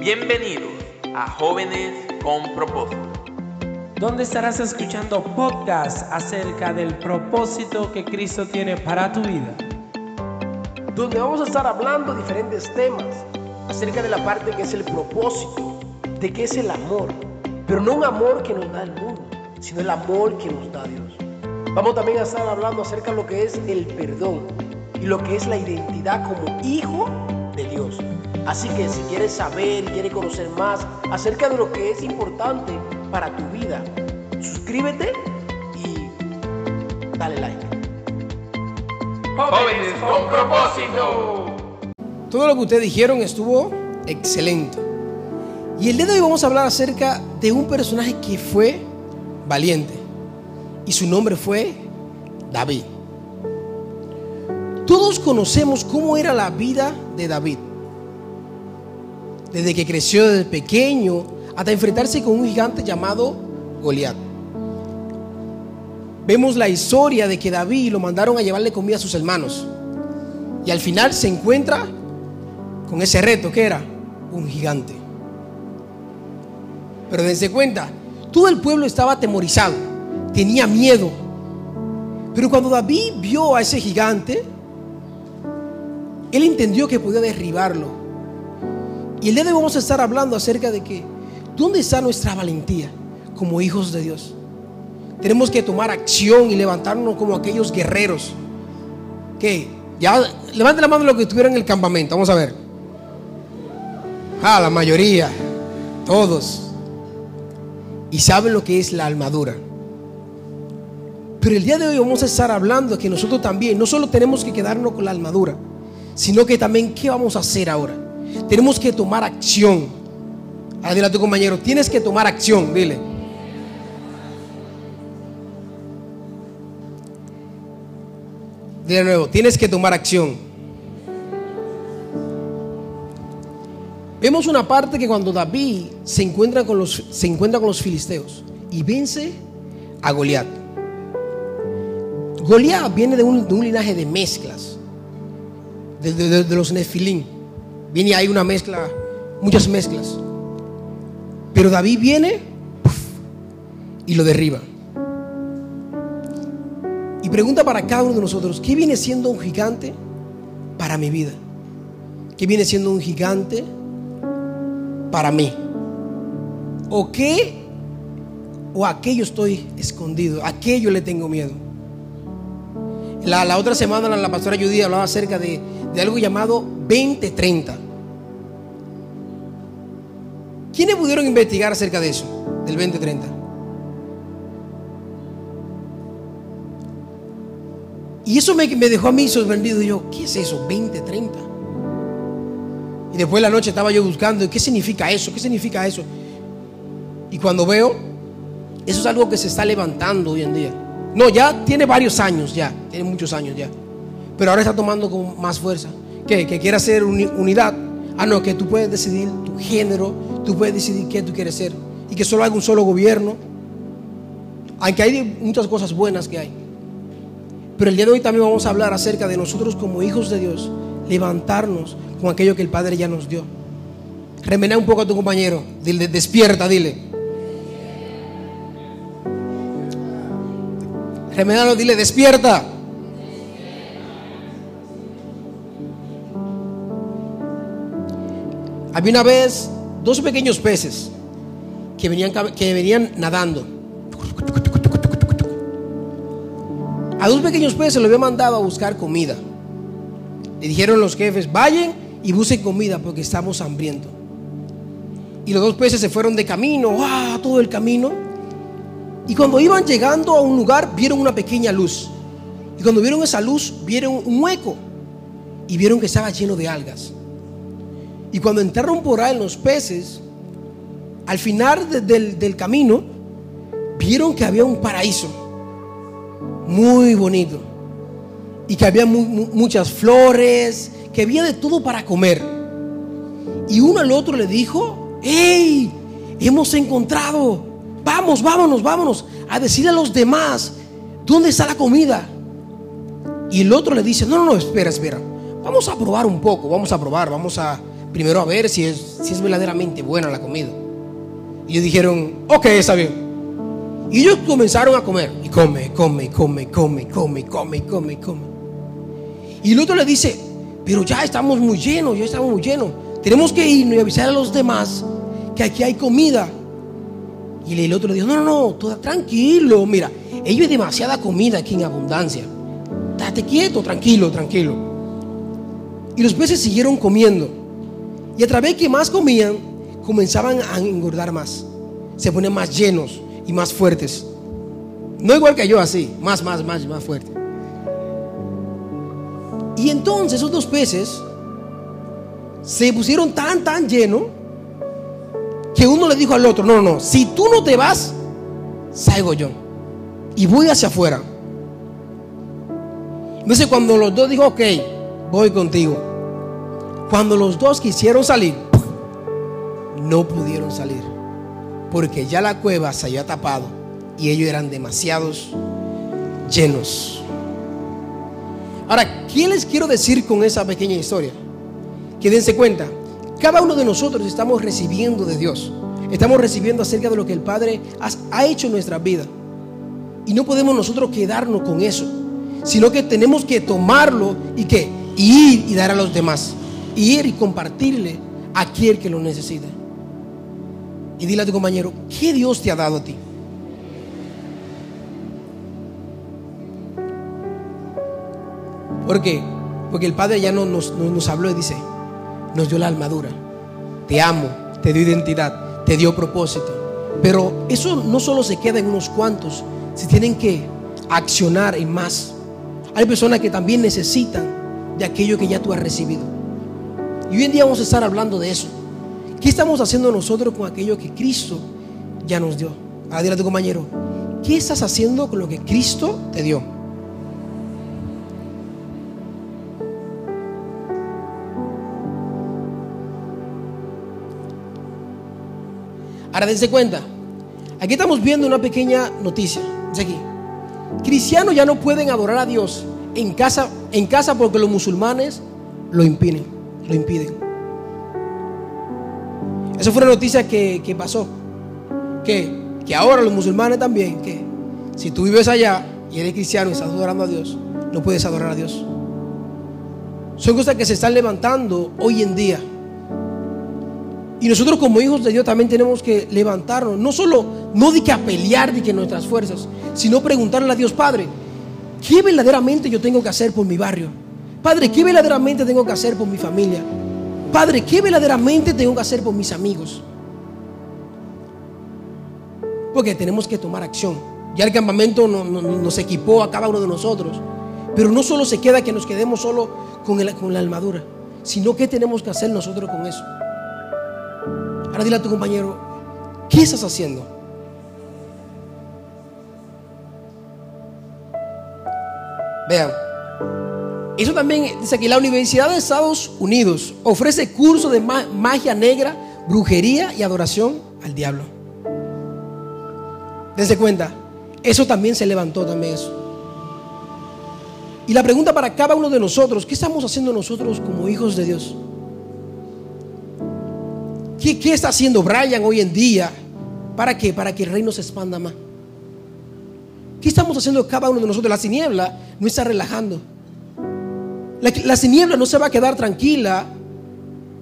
Bienvenidos a Jóvenes con Propósito. donde estarás escuchando podcasts acerca del propósito que Cristo tiene para tu vida. donde vamos a estar hablando diferentes temas acerca de la parte que es el propósito, de qué es el amor, pero no un amor que nos da el mundo, sino el amor que nos da Dios. Vamos también a estar hablando acerca de lo que es el perdón y lo que es la identidad como hijo de Dios. Así que si quieres saber y quieres conocer más acerca de lo que es importante para tu vida, suscríbete y dale like. Jóvenes con Propósito. Todo lo que ustedes dijeron estuvo excelente. Y el día de hoy vamos a hablar acerca de un personaje que fue valiente. Y su nombre fue David. Todos conocemos cómo era la vida de David. Desde que creció desde pequeño hasta enfrentarse con un gigante llamado Goliat. Vemos la historia de que David lo mandaron a llevarle comida a sus hermanos. Y al final se encuentra con ese reto que era un gigante. Pero dense cuenta, todo el pueblo estaba atemorizado, tenía miedo. Pero cuando David vio a ese gigante, él entendió que podía derribarlo. Y el día de hoy vamos a estar hablando acerca de que, ¿dónde está nuestra valentía como hijos de Dios? Tenemos que tomar acción y levantarnos como aquellos guerreros. Que ya levante la mano lo que estuvieron en el campamento. Vamos a ver. Ah, la mayoría, todos. Y saben lo que es la armadura. Pero el día de hoy vamos a estar hablando que nosotros también no solo tenemos que quedarnos con la armadura, sino que también qué vamos a hacer ahora. Tenemos que tomar acción. Ahora dile a tu compañero, tienes que tomar acción, dile. De nuevo, tienes que tomar acción. Vemos una parte que cuando David se encuentra con los, se encuentra con los filisteos y vence a Goliat. Goliat viene de un, linaje de mezclas, de, de- los nefilín. Viene ahí una mezcla, muchas mezclas. Pero David viene y lo derriba. Y pregunta para cada uno de nosotros, ¿qué viene siendo un gigante para mi vida? ¿Qué viene siendo un gigante para mí? ¿O qué? ¿O aquello estoy escondido? ¿Aquello le tengo miedo? La, la otra semana la, la pastora Judy hablaba acerca de, de algo llamado 2030. ¿Quiénes pudieron investigar acerca de eso? Del 2030. Y eso me, me dejó a mí sorprendido. Yo, ¿qué es eso? 2030. Y después de la noche estaba yo buscando, ¿qué significa eso? ¿Qué significa eso? Y cuando veo, eso es algo que se está levantando hoy en día. No, ya tiene varios años, ya, tiene muchos años ya. Pero ahora está tomando con más fuerza. ¿Qué? Que quiere hacer uni- unidad. Ah, no, que tú puedes decidir tu género, tú puedes decidir qué tú quieres ser. Y que solo hay un solo gobierno. Aunque hay muchas cosas buenas que hay. Pero el día de hoy también vamos a hablar acerca de nosotros como hijos de Dios, levantarnos con aquello que el Padre ya nos dio. Remena un poco a tu compañero, dile, despierta, dile. Remenalo, dile, despierta. Había una vez dos pequeños peces que venían, que venían nadando. A dos pequeños peces se los había mandado a buscar comida. Le dijeron los jefes, vayan y busquen comida porque estamos hambrientos. Y los dos peces se fueron de camino, ¡ah! todo el camino. Y cuando iban llegando a un lugar, vieron una pequeña luz. Y cuando vieron esa luz, vieron un hueco. Y vieron que estaba lleno de algas. Y cuando entraron por ahí los peces, al final de- del, del camino, vieron que había un paraíso muy bonito. Y que había mu- mu- muchas flores, que había de todo para comer. Y uno al otro le dijo, ¡Hey! Hemos encontrado. Vamos, vámonos, vámonos. A decirle a los demás, ¿dónde está la comida? Y el otro le dice, no, no, no, espera, espera. Vamos a probar un poco, vamos a probar, vamos a primero a ver si es, si es verdaderamente buena la comida. Y ellos dijeron, ok, está bien. Y ellos comenzaron a comer. Y come, come, come, come, come, come, come, come. Y el otro le dice, pero ya estamos muy llenos, ya estamos muy llenos. Tenemos que irnos y avisar a los demás que aquí hay comida. Y el otro le dijo, no, no, no, todo tranquilo, mira, ellos hay demasiada comida aquí en abundancia. Date quieto, tranquilo, tranquilo. Y los peces siguieron comiendo. Y a través que más comían, comenzaban a engordar más. Se ponen más llenos y más fuertes. No igual que yo así, más, más, más, más fuerte. Y entonces esos dos peces se pusieron tan, tan llenos que uno le dijo al otro, no, no, si tú no te vas, salgo yo. Y voy hacia afuera. Entonces cuando los dos dijo, ok, voy contigo. Cuando los dos quisieron salir, no pudieron salir. Porque ya la cueva se había tapado y ellos eran demasiados llenos. Ahora, ¿qué les quiero decir con esa pequeña historia? Que dense cuenta, cada uno de nosotros estamos recibiendo de Dios. Estamos recibiendo acerca de lo que el Padre ha hecho en nuestra vida. Y no podemos nosotros quedarnos con eso, sino que tenemos que tomarlo y que ir y dar a los demás. Ir y compartirle a aquel que lo necesita. Y dile a tu compañero, ¿qué Dios te ha dado a ti? ¿Por qué? Porque el Padre ya no nos, nos habló y dice, nos dio la armadura. Te amo, te dio identidad, te dio propósito. Pero eso no solo se queda en unos cuantos, se tienen que accionar en más. Hay personas que también necesitan de aquello que ya tú has recibido. Y hoy en día vamos a estar hablando de eso. ¿Qué estamos haciendo nosotros con aquello que Cristo ya nos dio? Ahora compañero, ¿qué estás haciendo con lo que Cristo te dio? Ahora dense cuenta, aquí estamos viendo una pequeña noticia. Dice aquí, cristianos ya no pueden adorar a Dios en casa, en casa porque los musulmanes lo impiden, lo impiden. Esa fue una noticia que, que pasó. Que, que ahora los musulmanes también, que si tú vives allá y eres cristiano y estás adorando a Dios, no puedes adorar a Dios. Son cosas que se están levantando hoy en día. Y nosotros como hijos de Dios también tenemos que levantarnos, no solo, no de que a pelear de que nuestras fuerzas, sino preguntarle a Dios, Padre, ¿qué verdaderamente yo tengo que hacer por mi barrio? Padre, ¿qué verdaderamente tengo que hacer por mi familia? Padre, ¿qué verdaderamente tengo que hacer por mis amigos? Porque tenemos que tomar acción. Ya el campamento nos equipó a cada uno de nosotros. Pero no solo se queda que nos quedemos solo con, con la armadura, sino que tenemos que hacer nosotros con eso. Ahora dile a tu compañero, ¿qué estás haciendo? Vean, eso también dice que la Universidad de Estados Unidos ofrece cursos de magia negra, brujería y adoración al diablo. Dense cuenta, eso también se levantó también eso. Y la pregunta para cada uno de nosotros, ¿qué estamos haciendo nosotros como hijos de Dios? ¿Qué, está haciendo Brian hoy en día? ¿Para qué? Para que el reino se expanda más. ¿Qué estamos haciendo cada uno de nosotros? La tiniebla no está relajando. La, la no se va a quedar tranquila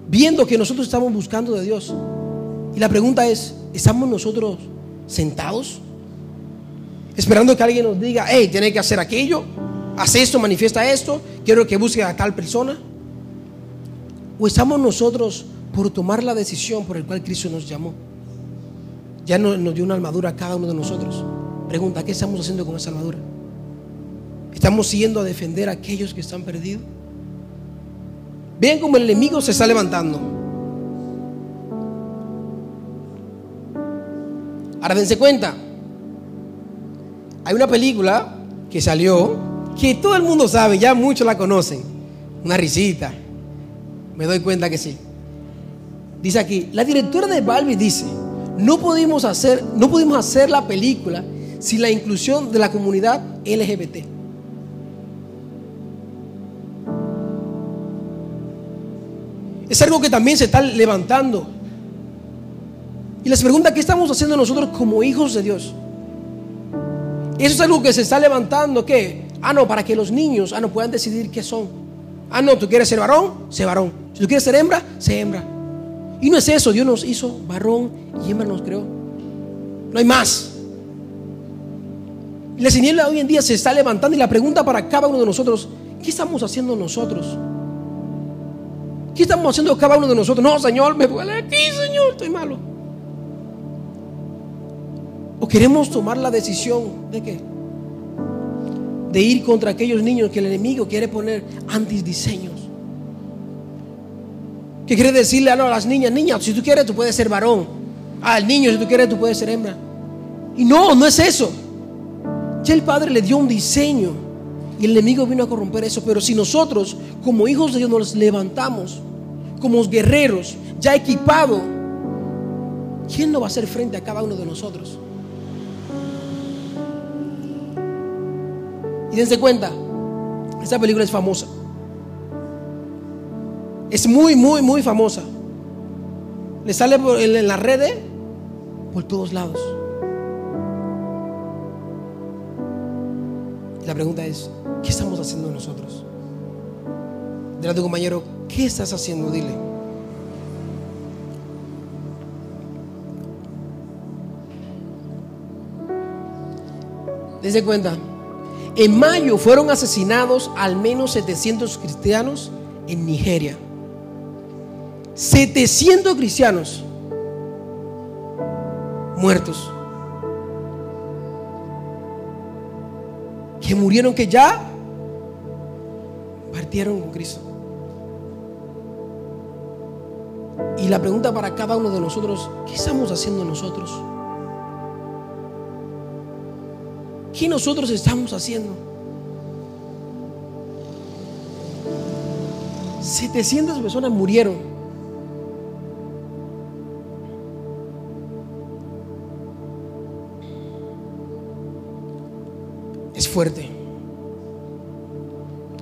viendo que nosotros estamos buscando de Dios. Y la pregunta es, ¿estamos nosotros sentados? Esperando que alguien nos diga, hey, tiene que hacer aquello, haz esto, manifiesta esto, quiero que busque a tal persona. ¿O estamos nosotros por tomar la decisión por el cual Cristo nos llamó. Ya nos dio una armadura a cada uno de nosotros. Pregunta, ¿qué estamos haciendo con esa armadura? ¿Estamos yendo a defender a aquellos que están perdidos? Vean cómo el enemigo se está levantando. Ahora dense cuenta. Hay una película que salió que todo el mundo sabe, ya muchos la conocen. Una risita. Me doy cuenta que sí. Dice aquí, la directora de Barbie dice, no pudimos hacer, no pudimos hacer la película sin la inclusión de la comunidad LGBT. Es algo que también se está levantando. Y les pregunta, ¿qué estamos haciendo nosotros como hijos de Dios? Eso es algo que se está levantando, ¿qué? Ah, no, para que los niños ah, no puedan decidir qué son. Ah, no, tú quieres ser varón, sé varón. Si tú quieres ser hembra, sé hembra. Y no es eso, Dios nos hizo varón y hembra nos creó. No hay más. La señal hoy en día se está levantando y la pregunta para cada uno de nosotros, ¿qué estamos haciendo nosotros? ¿Qué estamos haciendo cada uno de nosotros? No, Señor, me duele aquí, Señor, estoy malo. ¿O queremos tomar la decisión de qué? De ir contra aquellos niños que el enemigo quiere poner antis diseños. Que quiere decirle a, las niñas, niñas, si tú quieres tú puedes ser varón. Al niño, si tú quieres tú puedes ser hembra. Y no, no es eso. Ya el Padre le dio un diseño y el enemigo vino a corromper eso. Pero si nosotros, como hijos de Dios, nos levantamos como guerreros, ya equipados, ¿quién no va a hacer frente a cada uno de nosotros? Y dense cuenta, esta película es famosa. Es muy, muy, muy famosa. Le sale en las redes por todos lados. La pregunta es, ¿qué estamos haciendo nosotros? Dile a tu compañero, ¿qué estás haciendo? Dile. Dense cuenta, en mayo fueron asesinados al menos 700 cristianos en Nigeria. 700 cristianos muertos. Que murieron que ya partieron con Cristo. Y la pregunta para cada uno de nosotros, ¿qué estamos haciendo nosotros? ¿Qué nosotros estamos haciendo? 700 personas murieron. Es fuerte.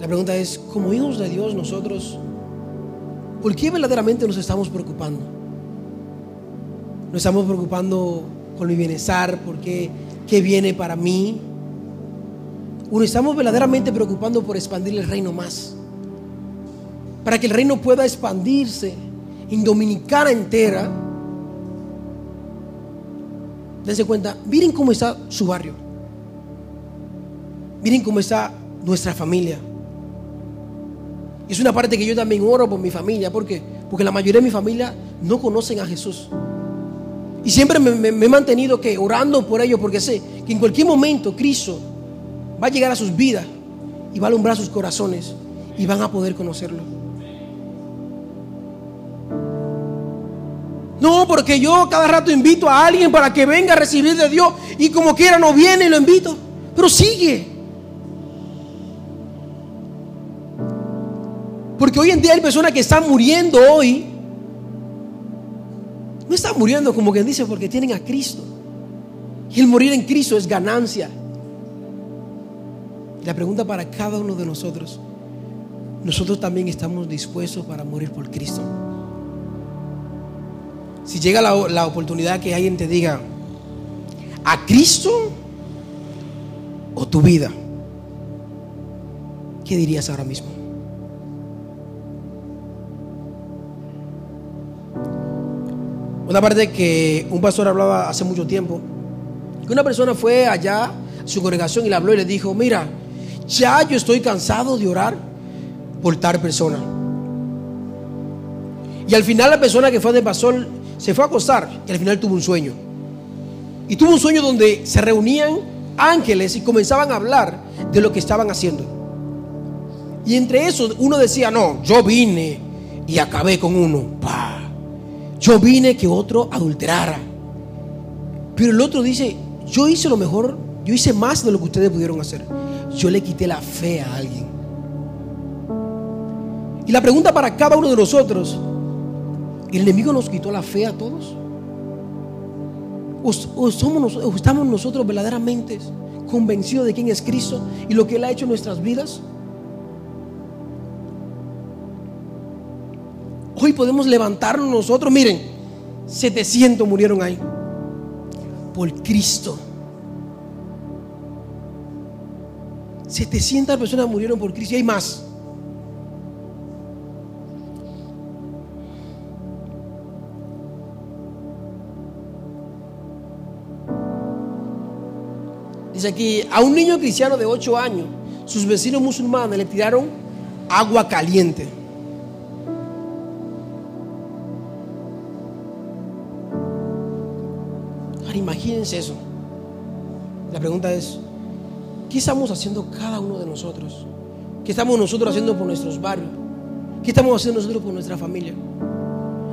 La pregunta es, como hijos de Dios nosotros, ¿por qué verdaderamente nos estamos preocupando? Nos estamos preocupando por mi bienestar, por qué, qué viene para mí. O nos estamos verdaderamente preocupando por expandir el reino más. Para que el reino pueda expandirse en Dominicana entera. Dense cuenta, miren cómo está su barrio. Miren cómo está nuestra familia. Es una parte que yo también oro por mi familia. ¿Por qué? Porque la mayoría de mi familia no conocen a Jesús. Y siempre me, he mantenido que orando por ellos porque sé que en cualquier momento Cristo va a llegar a sus vidas y va a alumbrar sus corazones y van a poder conocerlo. No, porque yo cada rato invito a alguien para que venga a recibir de Dios y como quiera no viene y lo invito. Pero sigue. Porque hoy en día hay personas que están muriendo hoy. No están muriendo como quien dice porque tienen a Cristo. Y el morir en Cristo es ganancia. La pregunta para cada uno de nosotros, nosotros también estamos dispuestos para morir por Cristo. Si llega la, oportunidad que alguien te diga, a Cristo o tu vida, ¿qué dirías ahora mismo? Una parte que un pastor hablaba hace mucho tiempo, que una persona fue allá a su congregación y le habló y le dijo, mira, ya yo estoy cansado de orar por tal persona. Y al final la persona que fue de pastor se fue a acostar y al final tuvo un sueño. Y tuvo un sueño donde se reunían ángeles y comenzaban a hablar de lo que estaban haciendo. Y entre esos uno decía, no, yo vine y acabé con uno. Yo vine que otro adulterara. Pero el otro dice, yo hice lo mejor, yo hice más de lo que ustedes pudieron hacer. Yo le quité la fe a alguien. Y la pregunta para cada uno de nosotros, ¿el enemigo nos quitó la fe a todos? ¿O, somos, o estamos nosotros verdaderamente convencidos de quién es Cristo y lo que Él ha hecho en nuestras vidas? Hoy podemos levantarnos nosotros. Miren, 700 murieron ahí. Por Cristo. 700 personas murieron por Cristo y hay más. Dice aquí, a un niño cristiano de 8 años, sus vecinos musulmanes le tiraron agua caliente. Imagínense eso. La pregunta es, ¿qué estamos haciendo cada uno de nosotros? ¿Qué estamos nosotros haciendo por nuestros barrios? ¿Qué estamos haciendo nosotros por nuestra familia?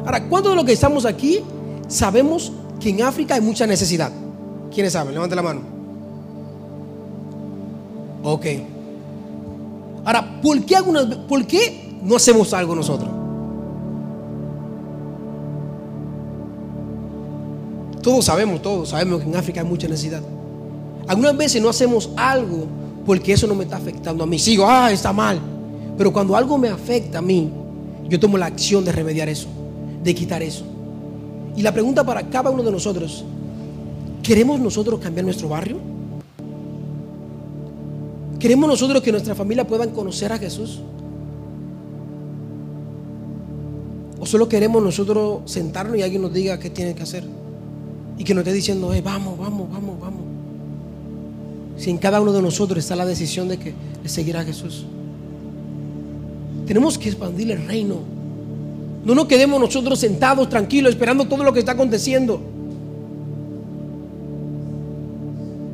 Ahora, ¿cuántos de los que estamos aquí sabemos que en África hay mucha necesidad? ¿Quiénes saben? Levanten la mano. Ok. Ahora, ¿por qué, algunas, ¿por qué no hacemos algo nosotros? Todos sabemos, todos sabemos que en África hay mucha necesidad. Algunas veces no hacemos algo porque eso no me está afectando a mí. Sigo, ah, está mal. Pero cuando algo me afecta a mí, yo tomo la acción de remediar eso, de quitar eso. Y la pregunta para cada uno de nosotros, ¿queremos nosotros cambiar nuestro barrio? ¿Queremos nosotros que nuestra familia puedan conocer a Jesús? ¿O solo queremos nosotros sentarnos y alguien nos diga qué tiene que hacer? Y que nos esté diciendo, eh, vamos, vamos, vamos, vamos. Si en cada uno de nosotros está la decisión de que de seguir a Jesús. Tenemos que expandir el reino. No nos quedemos nosotros sentados tranquilos esperando todo lo que está aconteciendo.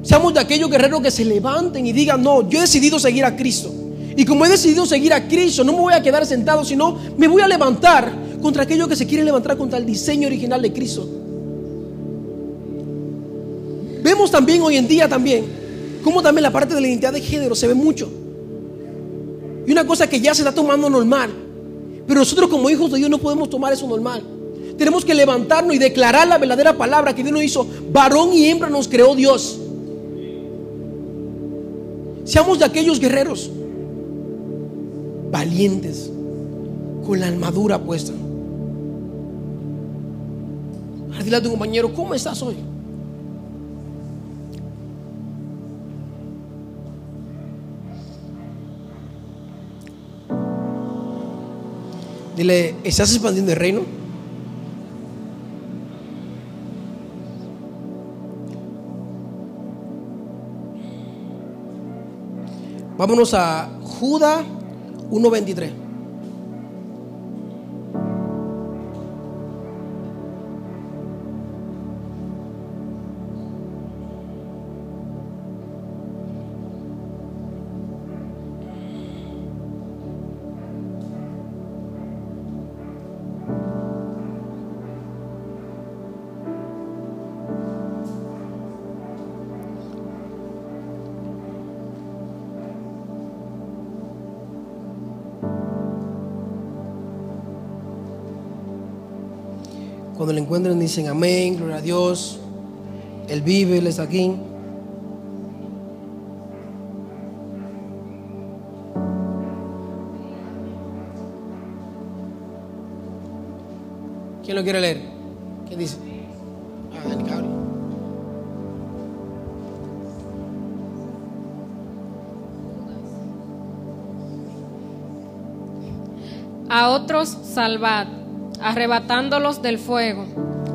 Seamos de aquellos guerreros que se levanten y digan, no, yo he decidido seguir a Cristo. Y como he decidido seguir a Cristo, no me voy a quedar sentado, sino me voy a levantar contra aquellos que se quieren levantar contra el diseño original de Cristo. Vemos también hoy en día también cómo también la parte de la identidad de género se ve mucho. Y una cosa que ya se está tomando normal. Pero nosotros como hijos de Dios no podemos tomar eso normal. Tenemos que levantarnos y declarar la verdadera palabra que Dios nos hizo. Varón y hembra nos creó Dios. Seamos de aquellos guerreros valientes, con la armadura puesta. Dile a tu compañero, ¿cómo estás hoy? Dile, ¿estás expandiendo el reino? Vámonos a Judas 1.23. Dicen amén, gloria a Dios. Él vive, Él está aquí. ¿Quién lo quiere leer? ¿Qué dice? Ah, Dani Cabri. A otros salvad, arrebatándolos del fuego,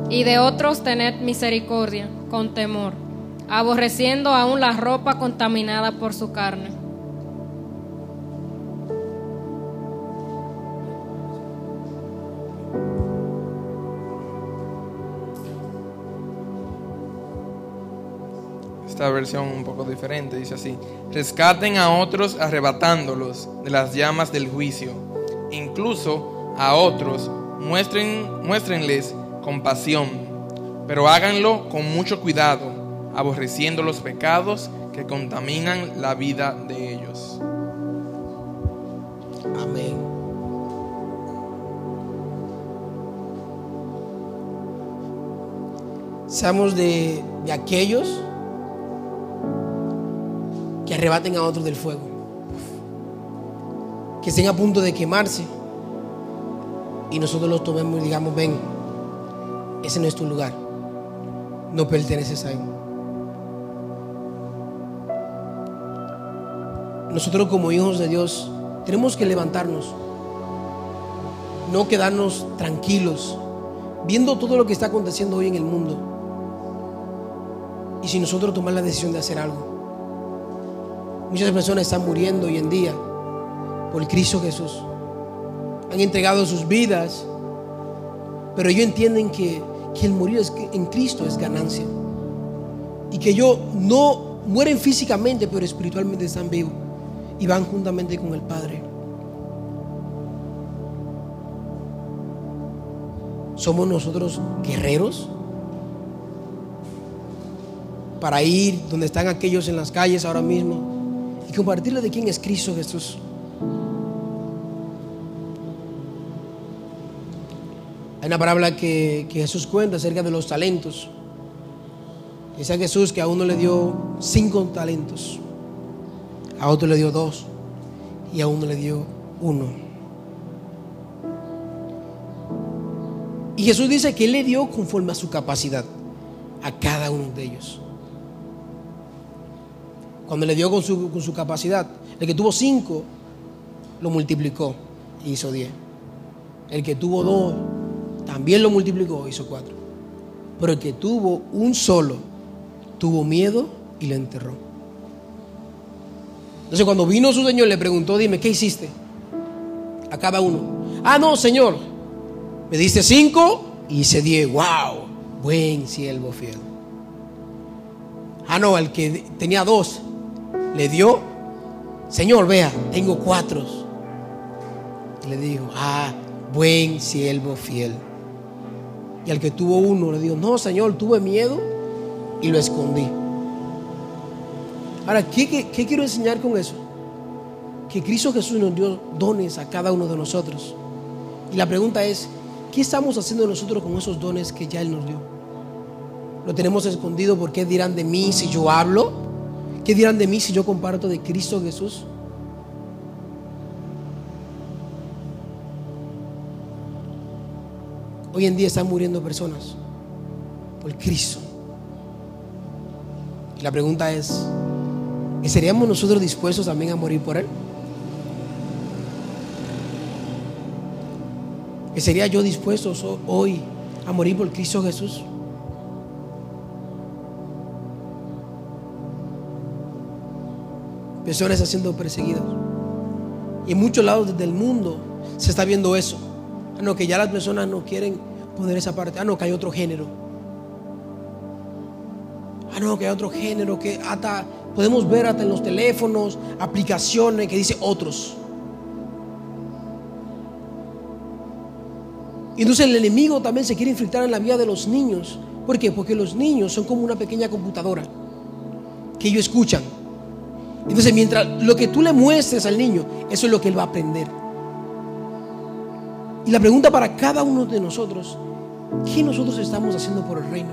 y de otros tened misericordia, con temor, aborreciendo aún la ropa contaminada por su carne. Esta versión un poco diferente dice así: Rescaten a otros arrebatándolos de las llamas del juicio. Incluso a otros muestren, muéstrenles compasión, pero háganlo con mucho cuidado, aborreciendo los pecados que contaminan la vida de ellos. Amén. Seamos de, de aquellos que arrebaten a otros del fuego, que estén a punto de quemarse, y nosotros los tomemos y digamos, ven, ese no es tu lugar, no perteneces a Él. Nosotros como hijos de Dios tenemos que levantarnos, no quedarnos tranquilos, viendo todo lo que está aconteciendo hoy en el mundo. Y si nosotros tomar la decisión de hacer algo. Muchas personas están muriendo hoy en día por Cristo Jesús. Han entregado sus vidas, pero ellos entienden que, que el morir en Cristo es ganancia. Y que ellos no mueren físicamente, pero espiritualmente están vivos y van juntamente con el Padre. ¿Somos nosotros guerreros? Para ir donde están aquellos en las calles ahora mismo y compartirles de quién es Cristo Jesús. Hay una parábola que, Jesús cuenta acerca de los talentos. Dice a Jesús que a uno le dio cinco talentos, a otro le dio dos y a uno le dio uno. Y Jesús dice que Él le dio conforme a su capacidad a cada uno de ellos. Cuando le dio con su, con su capacidad, el que tuvo cinco lo multiplicó y hizo diez. El que tuvo dos también lo multiplicó, hizo cuatro. Pero el que tuvo un solo, tuvo miedo y lo enterró. Entonces cuando vino su señor le preguntó, dime, ¿qué hiciste? A cada uno. Ah, no, señor. Me diste cinco y hice diez. Wow, buen siervo fiel. Ah, no, el que tenía dos le dio, Señor, vea, tengo cuatro. Le dijo, ah, buen siervo fiel. Y al que tuvo uno le dijo, no, Señor, tuve miedo y lo escondí. Ahora, ¿qué, quiero enseñar con eso? Que Cristo Jesús nos dio dones a cada uno de nosotros. Y la pregunta es, ¿qué estamos haciendo nosotros con esos dones que ya Él nos dio? ¿Lo tenemos escondido? ¿Por qué dirán de mí si yo hablo? ¿Qué dirán de mí si yo comparto de Cristo Jesús? Hoy en día están muriendo personas por Cristo. Y la pregunta es, ¿y ¿seríamos nosotros dispuestos también a morir por Él? ¿Que sería yo dispuesto hoy a morir por Cristo Jesús? Personas siendo perseguidas. Y en muchos lados del mundo se está viendo eso. Ah, no, que ya las personas no quieren poner esa parte. Ah, no, que hay otro género. Ah, no, que hay otro género que hasta podemos ver hasta en los teléfonos, aplicaciones que dice otros. Y entonces el enemigo también se quiere infiltrar en la vida de los niños. ¿Por qué? Porque los niños son como una pequeña computadora que ellos escuchan. Entonces, mientras lo que tú le muestres al niño, eso es lo que él va a aprender. Y la pregunta para cada uno de nosotros, ¿qué nosotros estamos haciendo por el reino?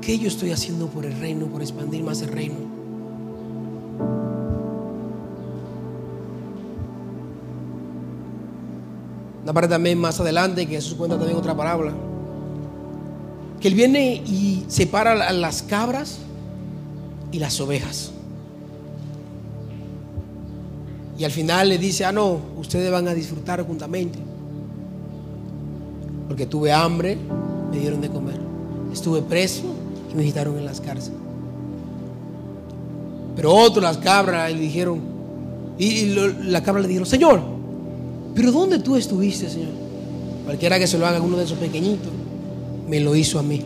¿Qué yo estoy haciendo por el reino, por expandir más el reino? Una parte también más adelante que Jesús cuenta también otra parábola. Que él viene y separa las cabras y las ovejas. Y al final le dice, ah, no, ustedes van a disfrutar juntamente. Porque tuve hambre, me dieron de comer. Estuve preso y me visitaron en las cárceles. Pero otros, las cabras, le dijeron, y, la cabra le dijeron, Señor, pero ¿dónde tú estuviste, Señor? Cualquiera que se lo haga a uno de esos pequeñitos, me lo hizo a mí.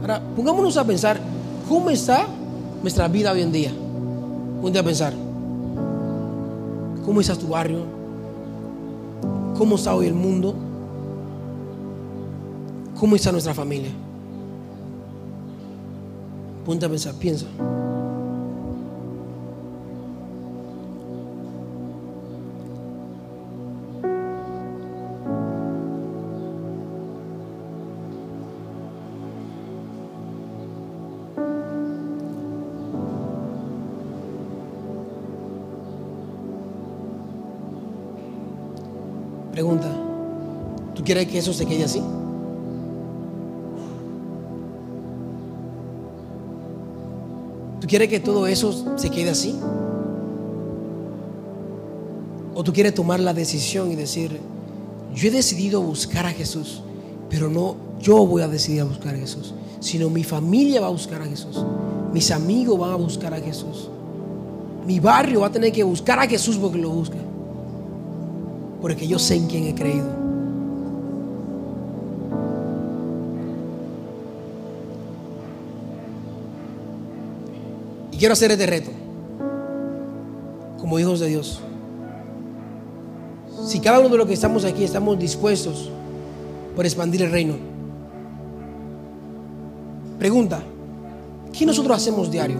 Ahora, pongámonos a pensar, ¿cómo está nuestra vida hoy en día? Ponte a pensar, ¿cómo está tu barrio? ¿Cómo está hoy el mundo? ¿Cómo está nuestra familia? Ponte a pensar, piensa. ¿Tú quieres que eso se quede así? ¿Tú quieres que todo eso se quede así? ¿O tú quieres tomar la decisión y decir, yo he decidido buscar a Jesús, pero no yo voy a decidir a buscar a Jesús, sino mi familia va a buscar a Jesús, mis amigos van a buscar a Jesús, mi barrio va a tener que buscar a Jesús porque lo busca, porque yo sé en quién he creído. Quiero hacer este reto, como hijos de Dios. Si cada uno de los que estamos aquí estamos dispuestos por expandir el reino, pregunta, ¿qué nosotros hacemos diario?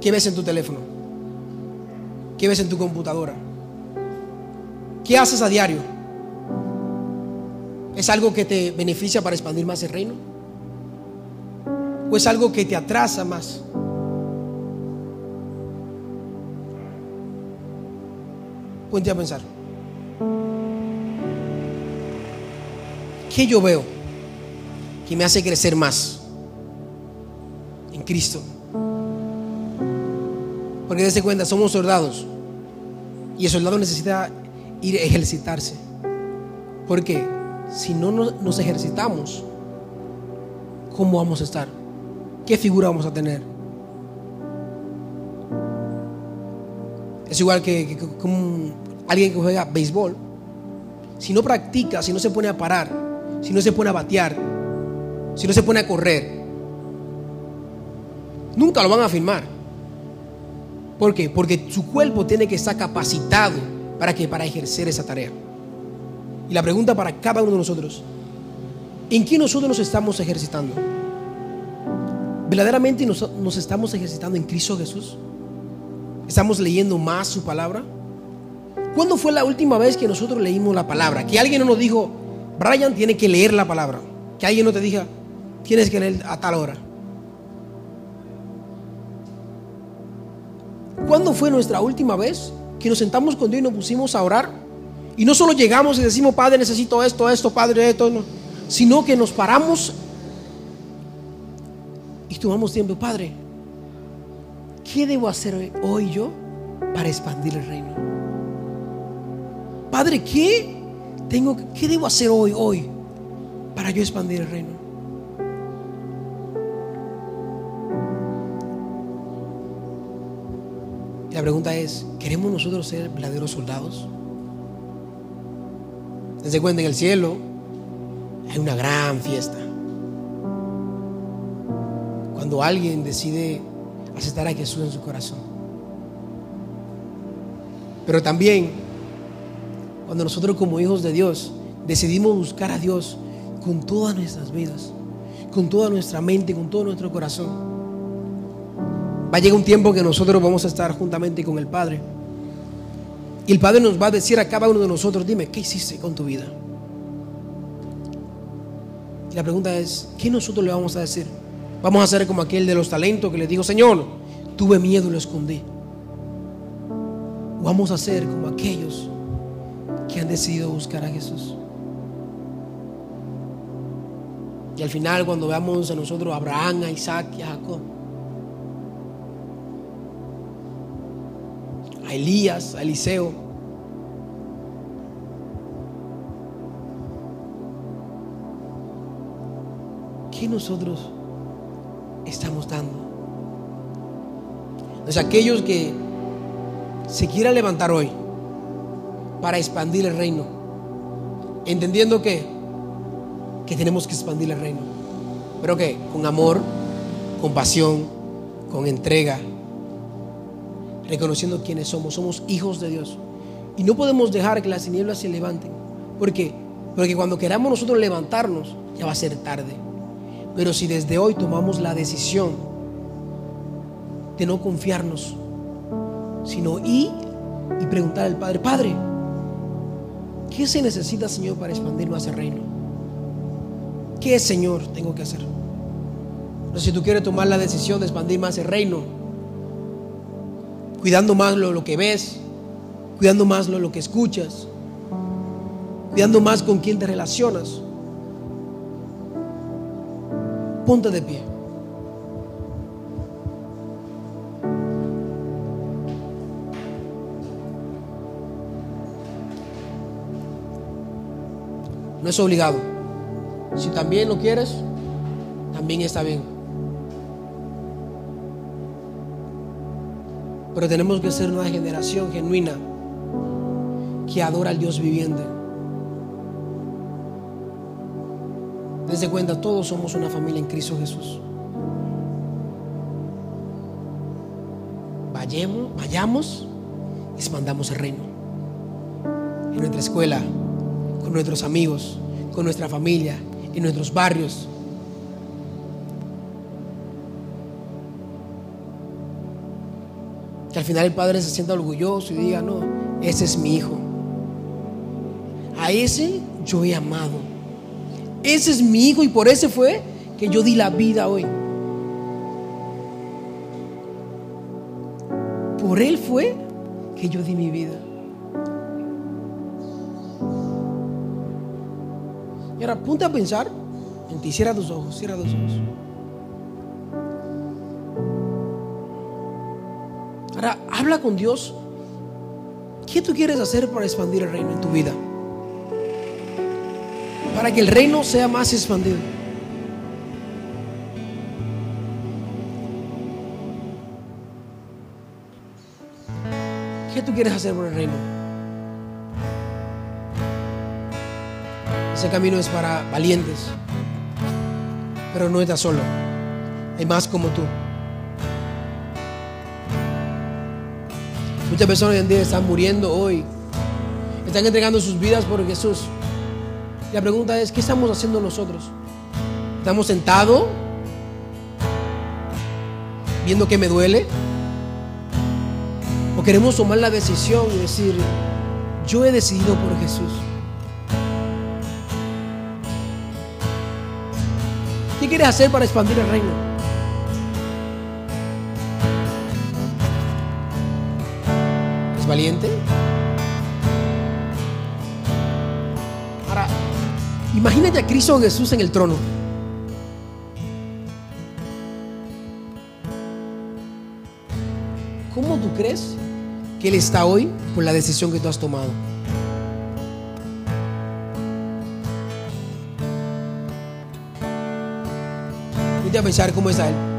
¿Qué ves en tu teléfono? ¿Qué ves en tu computadora? ¿Qué haces a diario? ¿Es algo que te beneficia para expandir más el reino? ¿O es algo que te atrasa más? Ponte a pensar. ¿Qué yo veo que me hace crecer más en Cristo? Porque desde cuenta, somos soldados y el soldado necesita ir a ejercitarse. Porque si no nos ejercitamos, ¿cómo vamos a estar? ¿Qué figura vamos a tener? Es igual que, alguien que juega béisbol. Si no practica, si no se pone a parar, si no se pone a batear, si no se pone a correr, nunca lo van a firmar. ¿Por qué? Porque su cuerpo tiene que estar capacitado para que para ejercer esa tarea. Y la pregunta para cada uno de nosotros, ¿en qué nosotros nos estamos ejercitando? ¿Verdaderamente nos, nos estamos ejercitando en Cristo Jesús? ¿Estamos leyendo más su palabra? ¿Cuándo fue la última vez que nosotros leímos la palabra? Que alguien no nos dijo, Brian tiene que leer la palabra. Que alguien no te diga, tienes que leer a tal hora. ¿Cuándo fue nuestra última vez que nos sentamos con Dios y nos pusimos a orar? Y no solo llegamos y decimos, Padre, necesito esto, esto, Padre, esto, no, sino que nos paramos y tomamos tiempo, Padre, ¿qué debo hacer hoy yo para expandir el reino? Padre, ¿qué tengo qué debo hacer hoy hoy para yo expandir el reino? La pregunta es, ¿queremos nosotros ser verdaderos soldados? Desde cuenta en el cielo hay una gran fiesta. Cuando alguien decide aceptar a Jesús en su corazón. Pero también, cuando nosotros como hijos de Dios decidimos buscar a Dios con todas nuestras vidas, con toda nuestra mente, con todo nuestro corazón, va a llegar un tiempo que nosotros vamos a estar juntamente con el Padre. Y el Padre nos va a decir a cada uno de nosotros, dime, ¿qué hiciste con tu vida? Y la pregunta es, ¿qué nosotros le vamos a decir? Vamos a hacer como aquel de los talentos que le dijo, Señor, tuve miedo y lo escondí. Vamos a hacer como aquellos que han decidido buscar a Jesús. Y al final cuando veamos a nosotros a Abraham, a Isaac y a Jacob, a Elías, a Eliseo, ¿qué nosotros estamos dando. Entonces aquellos que se quieran levantar hoy para expandir el reino, entendiendo que, que tenemos que expandir el reino, pero que con amor, con pasión, con entrega, reconociendo quiénes somos, somos hijos de Dios. Y no podemos dejar que las tinieblas se levanten. porque Porque cuando queramos nosotros levantarnos, ya va a ser tarde. Pero si desde hoy tomamos la decisión de no confiarnos, sino ir y preguntar al Padre, Padre, ¿qué se necesita, Señor, para expandir más el reino? ¿Qué, Señor, tengo que hacer? Pero si tú quieres tomar la decisión de expandir más el reino, cuidando más lo, lo que ves, cuidando más lo, lo que escuchas, cuidando más con quién te relacionas. Ponte de pie. Es obligado. Si también lo quieres, también está bien. Pero tenemos que ser una generación genuina que adora al Dios viviente. Desde cuenta, todos somos una familia en Cristo Jesús. Vayamos, vayamos y expandamos el reino. En nuestra escuela, con nuestros amigos, con nuestra familia, en nuestros barrios. Que al final el padre se sienta orgulloso y diga, no, ese es mi hijo. A ese yo he amado. Ese es mi hijo y por ese fue que yo di la vida hoy. Por él fue que yo di mi vida. Y ahora ponte a pensar en ti. Cierra tus ojos, cierra tus ojos. Ahora habla con Dios. ¿Qué tú quieres hacer para expandir el reino en tu vida? Para que el reino sea más expandido. ¿Qué tú quieres hacer por el reino? Ese camino es para valientes, pero no estás solo. Hay más como tú. Muchas personas hoy en día están muriendo hoy. Están entregando sus vidas por Jesús. La pregunta es, ¿qué estamos haciendo nosotros? ¿Estamos sentados viendo que me duele? ¿O queremos tomar la decisión y decir, yo he decidido por Jesús? Quieres hacer para expandir el reino? ¿Es valiente? Ahora, imagínate a Cristo Jesús en el trono. ¿Cómo tú crees que Él está hoy por la decisión que tú has tomado? A pensar cómo está Él.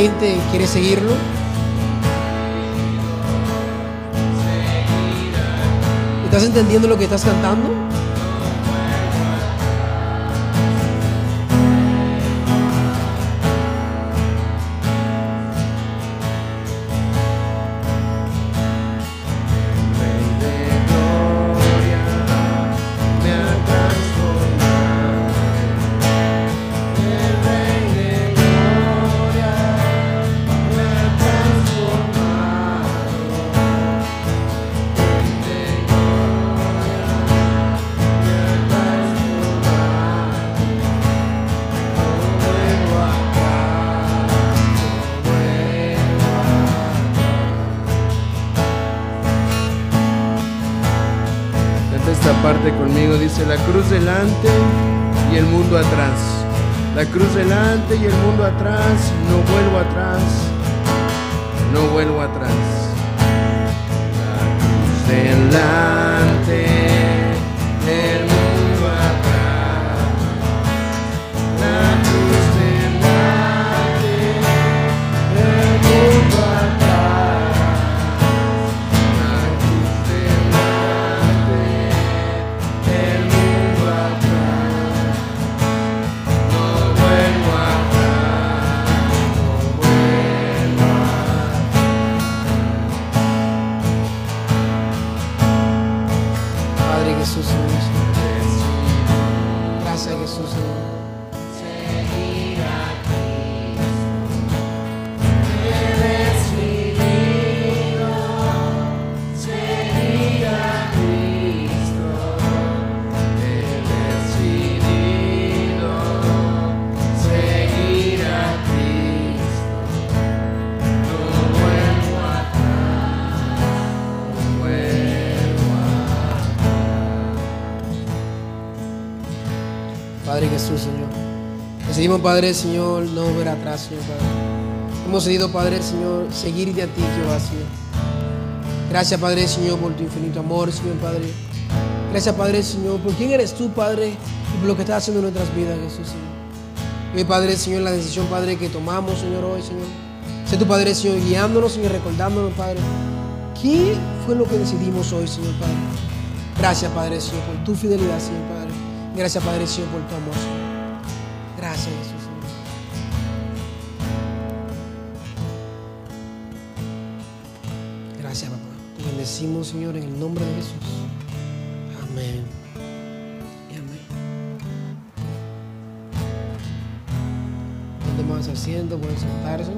Verdaderamente quieres seguirlo? ¿Estás entendiendo lo que estás cantando? Delante y el mundo atrás. La cruz delante y el mundo atrás, no vuelvo atrás, no vuelvo atrás. La cruz delante, Decidimos, Padre, Señor, no ver atrás, Señor, Padre. Hemos decidido, Padre, Señor, seguirte a ti, Jehová, Señor. Gracias, Padre, Señor, por tu infinito amor, Señor, Padre. Gracias, Padre, Señor, por quién eres tú, Padre, y por lo que estás haciendo en nuestras vidas, Jesús, Señor. Hoy, Padre, Señor, la decisión, Padre, que tomamos, Señor, hoy, Señor. Sé tu Padre, Señor, guiándonos, Señor, recordándonos, Padre. ¿Qué fue lo que decidimos hoy, Señor, Padre? Gracias, Padre, Señor, por tu fidelidad, Señor, Padre. Gracias, Padre, Señor, por tu amor, Señor. Bendecimos, Señor, en el nombre de Jesús. Amén. Y amén. ¿Dónde más asiento? Pueden sentarse.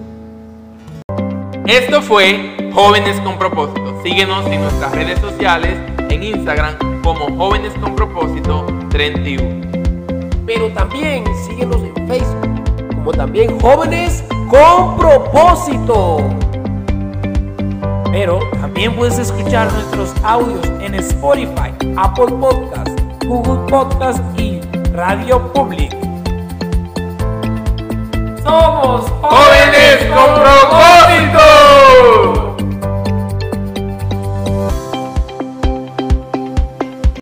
Esto fue Jóvenes con Propósito. Síguenos en nuestras redes sociales, en Instagram como Jóvenes con Propósito 31. Pero también síguenos en Facebook, como también jóvenes con propósito. Pero también puedes escuchar nuestros audios en Spotify, Apple Podcast, Google Podcast y Radio Public. Somos Jóvenes con